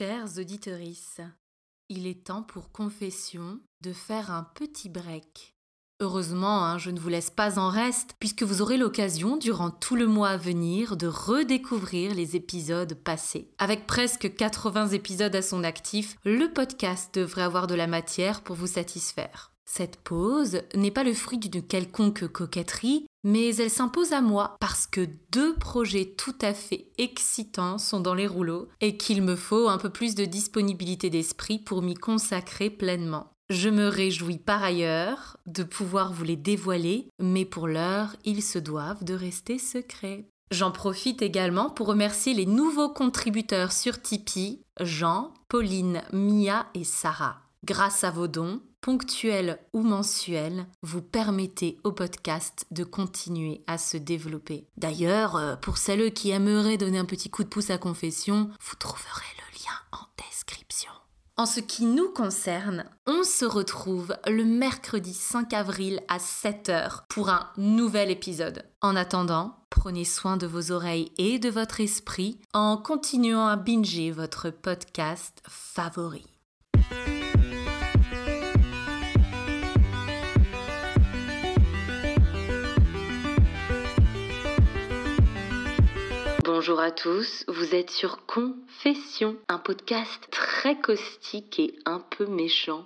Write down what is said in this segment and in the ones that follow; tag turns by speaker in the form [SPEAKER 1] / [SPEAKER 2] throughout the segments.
[SPEAKER 1] Chères auditorices, il est temps pour confession de faire un petit break. Heureusement, hein, je ne vous laisse pas en reste, puisque vous aurez l'occasion, durant tout le mois à venir, de redécouvrir les épisodes passés. Avec presque 80 épisodes à son actif, le podcast devrait avoir de la matière pour vous satisfaire. Cette pause n'est pas le fruit d'une quelconque coquetterie, mais elle s'impose à moi parce que deux projets tout à fait excitants sont dans les rouleaux et qu'il me faut un peu plus de disponibilité d'esprit pour m'y consacrer pleinement. Je me réjouis par ailleurs de pouvoir vous les dévoiler, mais pour l'heure, ils se doivent de rester secrets. J'en profite également pour remercier les nouveaux contributeurs sur Tipeee, Jean, Pauline, Mia et Sarah. Grâce à vos dons, ponctuels ou mensuels, vous permettez au podcast de continuer à se développer. D'ailleurs, euh, pour celles qui aimeraient donner un petit coup de pouce à Confession, vous trouverez le lien en description. En ce qui nous concerne, on se retrouve le mercredi 5 avril à 7h pour un nouvel épisode. En attendant, prenez soin de vos oreilles et de votre esprit en continuant à binger votre podcast favori. Bonjour à tous, vous êtes sur Confession, un podcast très caustique et un peu méchant.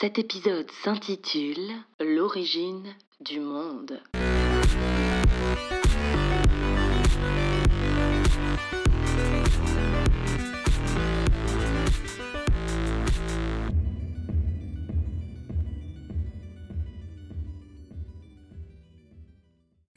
[SPEAKER 1] Cet épisode s'intitule L'origine du monde.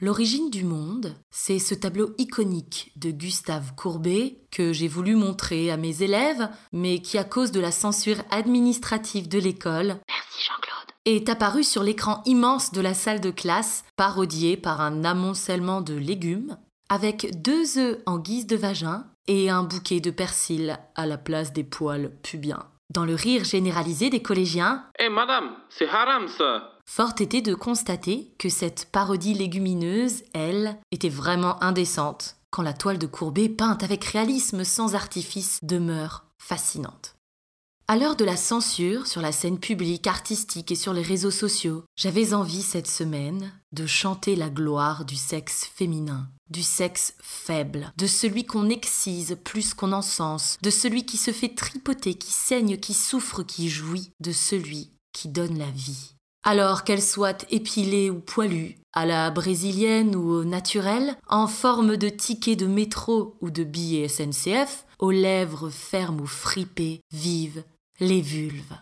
[SPEAKER 1] L'origine du monde, c'est ce tableau iconique de Gustave Courbet que j'ai voulu montrer à mes élèves, mais qui à cause de la censure administrative de l'école, merci Jean-Claude, est apparu sur l'écran immense de la salle de classe, parodié par un amoncellement de légumes, avec deux œufs en guise de vagin et un bouquet de persil à la place des poils pubiens. Dans le rire généralisé des collégiens,
[SPEAKER 2] Eh madame, c'est haram ça
[SPEAKER 1] Fort était de constater que cette parodie légumineuse, elle, était vraiment indécente, quand la toile de Courbet, peinte avec réalisme sans artifice, demeure fascinante. À l'heure de la censure sur la scène publique, artistique et sur les réseaux sociaux, j'avais envie cette semaine de chanter la gloire du sexe féminin, du sexe faible, de celui qu'on excise plus qu'on encense, de celui qui se fait tripoter, qui saigne, qui souffre, qui jouit, de celui qui donne la vie. Alors qu'elle soit épilée ou poilue, à la brésilienne ou au en forme de ticket de métro ou de billet SNCF, aux lèvres fermes ou fripées, vives, les vulves.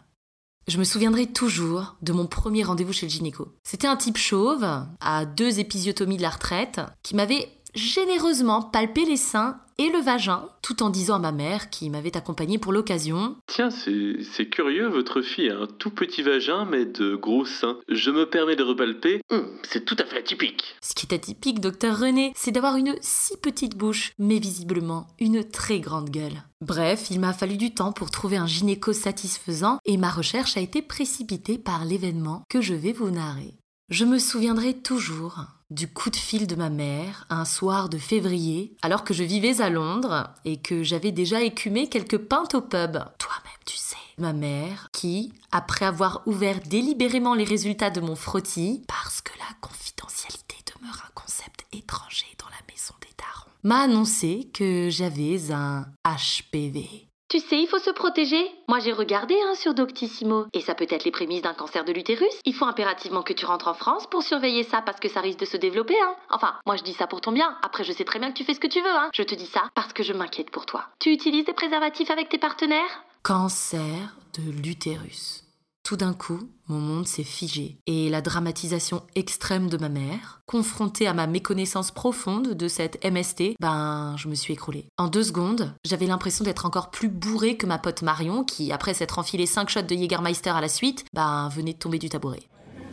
[SPEAKER 1] Je me souviendrai toujours de mon premier rendez-vous chez le gynéco. C'était un type chauve, à deux épisiotomies de la retraite, qui m'avait généreusement palpé les seins et le vagin, tout en disant à ma mère, qui m'avait accompagnée pour l'occasion
[SPEAKER 2] Tiens, c'est curieux, votre fille a un tout petit vagin mais de gros seins. Je me permets de repalper. Hum, c'est tout à fait atypique.
[SPEAKER 1] Ce qui est atypique, docteur René, c'est d'avoir une si petite bouche, mais visiblement une très grande gueule. Bref, il m'a fallu du temps pour trouver un gynéco satisfaisant et ma recherche a été précipitée par l'événement que je vais vous narrer. Je me souviendrai toujours du coup de fil de ma mère un soir de février, alors que je vivais à Londres et que j'avais déjà écumé quelques pintes au pub. Toi-même, tu sais. Ma mère, qui, après avoir ouvert délibérément les résultats de mon frottis, parce que la confidentialité demeure un concept étranger dans la maison des darons, m'a annoncé que j'avais un HPV.
[SPEAKER 3] Tu sais, il faut se protéger. Moi, j'ai regardé hein, sur Doctissimo. Et ça peut être les prémices d'un cancer de l'utérus. Il faut impérativement que tu rentres en France pour surveiller ça parce que ça risque de se développer. Hein. Enfin, moi, je dis ça pour ton bien. Après, je sais très bien que tu fais ce que tu veux. Hein. Je te dis ça parce que je m'inquiète pour toi. Tu utilises des préservatifs avec tes partenaires?
[SPEAKER 1] Cancer de l'utérus. Tout d'un coup, mon monde s'est figé et la dramatisation extrême de ma mère, confrontée à ma méconnaissance profonde de cette MST, ben, je me suis écroulée. En deux secondes, j'avais l'impression d'être encore plus bourrée que ma pote Marion, qui, après s'être enfilé cinq shots de Jägermeister à la suite, ben, venait de tomber du tabouret.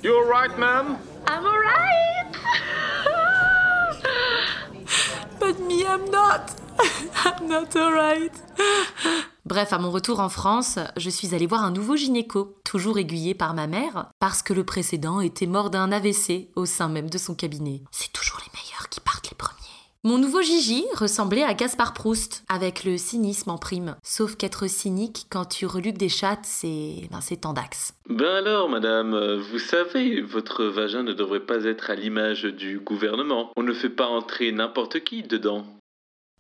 [SPEAKER 2] You alright, ma'am?
[SPEAKER 3] I'm alright
[SPEAKER 1] But me, I'm not I'm not alright. Bref, à mon retour en France, je suis allée voir un nouveau gynéco, toujours aiguillé par ma mère, parce que le précédent était mort d'un AVC au sein même de son cabinet. C'est toujours les meilleurs qui partent les premiers. Mon nouveau Gigi ressemblait à Gaspard Proust, avec le cynisme en prime. Sauf qu'être cynique quand tu reluques des chattes, c'est. Ben, c'est tendax.
[SPEAKER 2] Ben alors, madame, vous savez, votre vagin ne devrait pas être à l'image du gouvernement. On ne fait pas entrer n'importe qui dedans.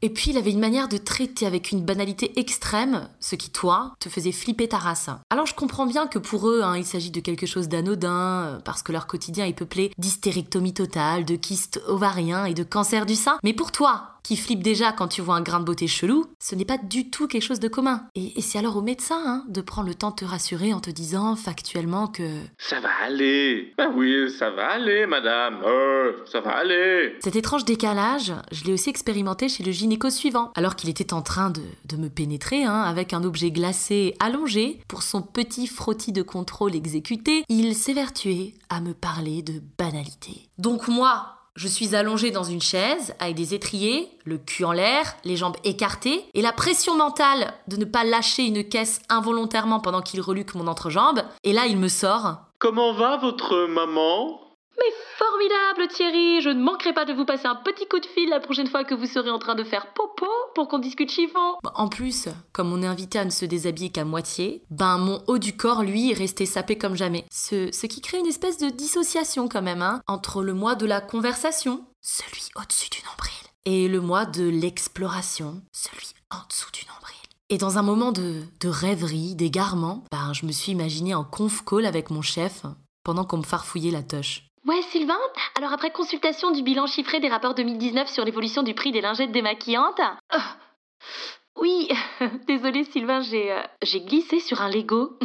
[SPEAKER 1] Et puis il avait une manière de traiter avec une banalité extrême, ce qui, toi, te faisait flipper ta race. Alors je comprends bien que pour eux, hein, il s'agit de quelque chose d'anodin, euh, parce que leur quotidien est peuplé d'hystérectomie totale, de kystes ovariens et de cancer du sein. Mais pour toi, qui flippe déjà quand tu vois un grain de beauté chelou, ce n'est pas du tout quelque chose de commun. Et, c'est alors au médecin hein, de prendre le temps de te rassurer en te disant factuellement que...
[SPEAKER 2] Ça va aller. Ben oui, ça va aller, madame. Oh, ça va aller.
[SPEAKER 1] Cet étrange décalage, je l'ai aussi expérimenté chez le gynéco suivant, alors qu'il était en train de, de me pénétrer hein, avec un objet glacé allongé pour son petit frottis de contrôle exécuté, il s'évertuait à me parler de banalité. Donc moi, je suis allongée dans une chaise avec des étriers, le cul en l'air, les jambes écartées, et la pression mentale de ne pas lâcher une caisse involontairement pendant qu'il reluque mon entrejambe. Et là, il me sort.
[SPEAKER 2] Comment va votre maman?
[SPEAKER 3] Mais formidable Thierry, je ne manquerai pas de vous passer un petit coup de fil la prochaine fois que vous serez en train de faire popo pour qu'on discute chiffon.
[SPEAKER 1] En plus, comme on est invité à ne se déshabiller qu'à moitié, ben mon haut du corps, lui, est resté sapé comme jamais. Ce, ce qui crée une espèce de dissociation quand même, hein, entre le moi de la conversation, celui au-dessus du nombril, et le moi de l'exploration, celui en dessous du nombril. Et dans un moment de, de rêverie, d'égarement, ben, je me suis imaginé en conf call avec mon chef pendant qu'on me farfouillait la toche.
[SPEAKER 3] Ouais, Sylvain Alors après consultation du bilan chiffré des rapports 2019 sur l'évolution du prix des lingettes démaquillantes... Oh, oui, désolé Sylvain, j'ai euh, j'ai glissé sur un Lego.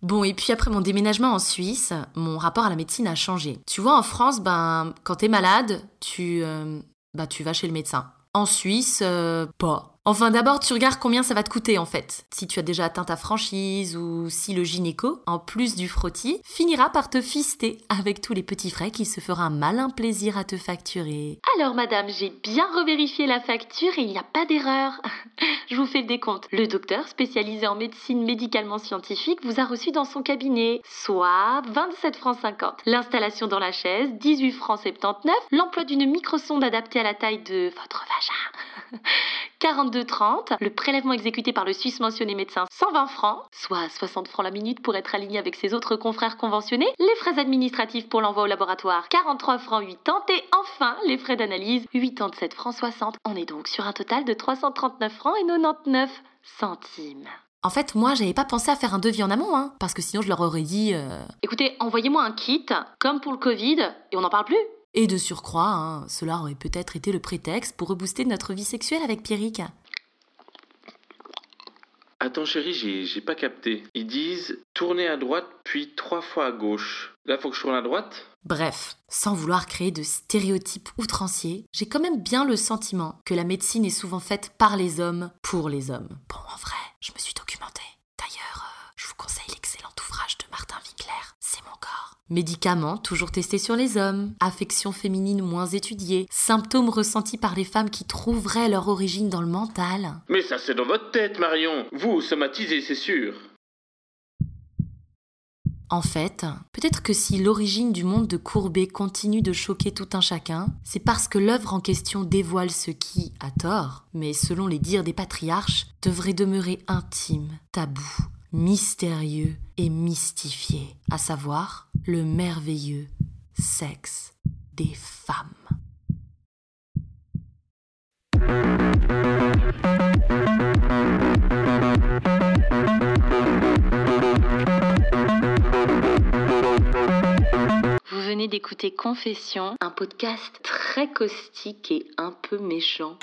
[SPEAKER 1] Bon, et puis après mon déménagement en Suisse, mon rapport à la médecine a changé. Tu vois, en France, ben, quand t'es malade, tu, euh, bah, tu vas chez le médecin. En Suisse, euh, pas. Enfin, d'abord, tu regardes combien ça va te coûter en fait. Si tu as déjà atteint ta franchise ou si le gynéco, en plus du frottis, finira par te fister avec tous les petits frais qu'il se fera un malin plaisir à te facturer.
[SPEAKER 3] Alors, madame, j'ai bien revérifié la facture et il n'y a pas d'erreur. Je vous fais le décompte. Le docteur, spécialisé en médecine médicalement scientifique, vous a reçu dans son cabinet, soit 27 francs 50. L'installation dans la chaise, 18 francs 79. L'emploi d'une microsonde adaptée à la taille de votre vagin, 42,30. Le prélèvement exécuté par le Suisse mentionné médecin, 120 francs, soit 60 francs la minute pour être aligné avec ses autres confrères conventionnés. Les frais administratifs pour l'envoi au laboratoire, 43 francs 80. Et enfin, les frais d'analyse, 87 francs 60. On est donc sur un total de 339 francs et 99 centimes.
[SPEAKER 1] En fait, moi, j'avais pas pensé à faire un devis en amont, hein, parce que sinon je leur aurais dit. Euh,
[SPEAKER 3] Écoutez, envoyez-moi un kit, comme pour le Covid, et on n'en parle plus.
[SPEAKER 1] Et de surcroît, hein, cela aurait peut-être été le prétexte pour rebooster notre vie sexuelle avec Pierrick.
[SPEAKER 2] Attends chérie, j'ai, j'ai pas capté. Ils disent tourner à droite puis trois fois à gauche. Là, faut que je tourne à droite?
[SPEAKER 1] Bref, sans vouloir créer de stéréotypes outranciers, j'ai quand même bien le sentiment que la médecine est souvent faite par les hommes pour les hommes. Bon, en vrai, je me suis documentée. D'ailleurs, euh, je vous conseille l'excellent ouvrage de Martin Winkler, C'est mon corps. Médicaments toujours testés sur les hommes, affections féminines moins étudiées, symptômes ressentis par les femmes qui trouveraient leur origine dans le mental.
[SPEAKER 2] Mais ça, c'est dans votre tête, Marion. Vous, somatisez, c'est sûr.
[SPEAKER 1] En fait, peut-être que si l'origine du monde de Courbet continue de choquer tout un chacun, c'est parce que l'œuvre en question dévoile ce qui, à tort, mais selon les dires des patriarches, devrait demeurer intime, tabou, mystérieux et mystifié, à savoir le merveilleux sexe des femmes.
[SPEAKER 3] Vous venez d'écouter Confession, un podcast très caustique et un peu méchant.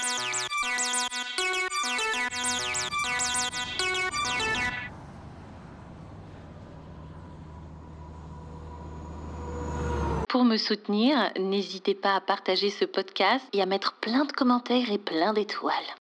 [SPEAKER 3] Pour me soutenir, n'hésitez pas à partager ce podcast et à mettre plein de commentaires et plein d'étoiles.